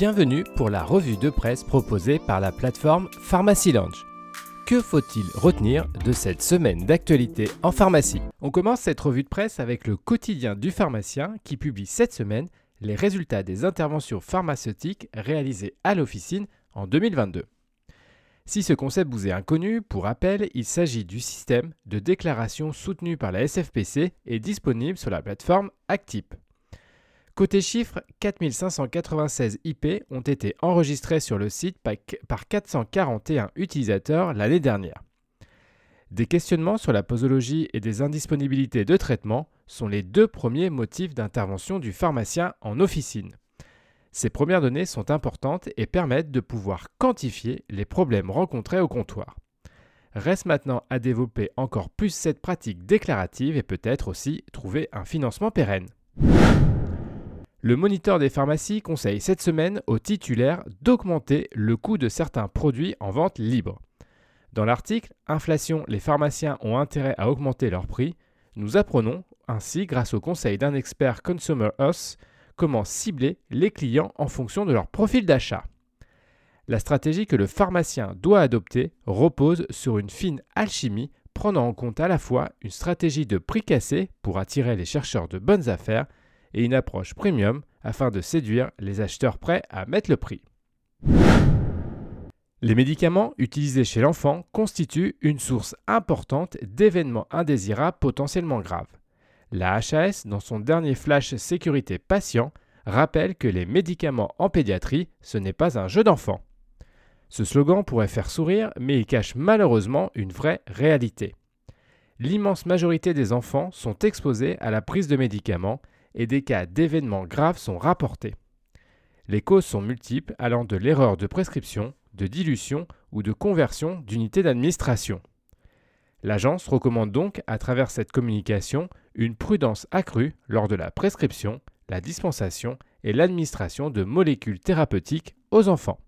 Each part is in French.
Bienvenue pour la revue de presse proposée par la plateforme Pharmacy Lounge. Que faut-il retenir de cette semaine d'actualité en pharmacie? On commence cette revue de presse avec le quotidien du pharmacien qui publie cette semaine les résultats des interventions pharmaceutiques réalisées à l'officine en 2022. Si ce concept vous est inconnu, pour rappel, il s'agit du système de déclaration soutenu par la SFPC et disponible sur la plateforme Actip. Côté chiffres, 4596 IP ont été enregistrés sur le site par 441 utilisateurs l'année dernière. Des questionnements sur la posologie et des indisponibilités de traitement sont les deux premiers motifs d'intervention du pharmacien en officine. Ces premières données sont importantes et permettent de pouvoir quantifier les problèmes rencontrés au comptoir. Reste maintenant à développer encore plus cette pratique déclarative et peut-être aussi trouver un financement pérenne. Le moniteur des pharmacies conseille cette semaine aux titulaires d'augmenter le coût de certains produits en vente libre. Dans l'article Inflation, les pharmaciens ont intérêt à augmenter leur prix, nous apprenons ainsi, grâce au conseil d'un expert Consumer Us, comment cibler les clients en fonction de leur profil d'achat. La stratégie que le pharmacien doit adopter repose sur une fine alchimie prenant en compte à la fois une stratégie de prix cassé pour attirer les chercheurs de bonnes affaires et une approche premium afin de séduire les acheteurs prêts à mettre le prix. Les médicaments utilisés chez l'enfant constituent une source importante d'événements indésirables potentiellement graves. La HAS, dans son dernier flash sécurité patient, rappelle que les médicaments en pédiatrie, ce n'est pas un jeu d'enfant. Ce slogan pourrait faire sourire, mais il cache malheureusement une vraie réalité. L'immense majorité des enfants sont exposés à la prise de médicaments et des cas d'événements graves sont rapportés. Les causes sont multiples allant de l'erreur de prescription, de dilution ou de conversion d'unités d'administration. L'agence recommande donc, à travers cette communication, une prudence accrue lors de la prescription, la dispensation et l'administration de molécules thérapeutiques aux enfants.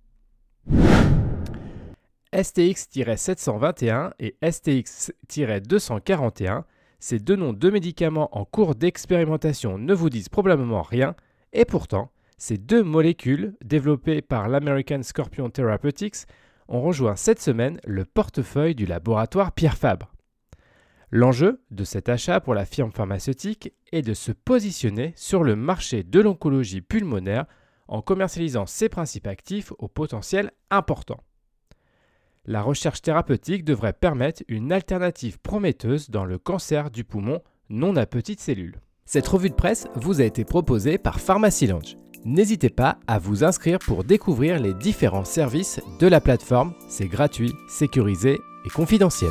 STX-721 et STX-241, ces deux noms de médicaments en cours d'expérimentation ne vous disent probablement rien, et pourtant, ces deux molécules, développées par l'American Scorpion Therapeutics, ont rejoint cette semaine le portefeuille du laboratoire Pierre Fabre. L'enjeu de cet achat pour la firme pharmaceutique est de se positionner sur le marché de l'oncologie pulmonaire en commercialisant ses principes actifs au potentiel important. La recherche thérapeutique devrait permettre une alternative prometteuse dans le cancer du poumon non à petites cellules. Cette revue de presse vous a été proposée par Pharmacy Lounge. N'hésitez pas à vous inscrire pour découvrir les différents services de la plateforme. C'est gratuit, sécurisé et confidentiel.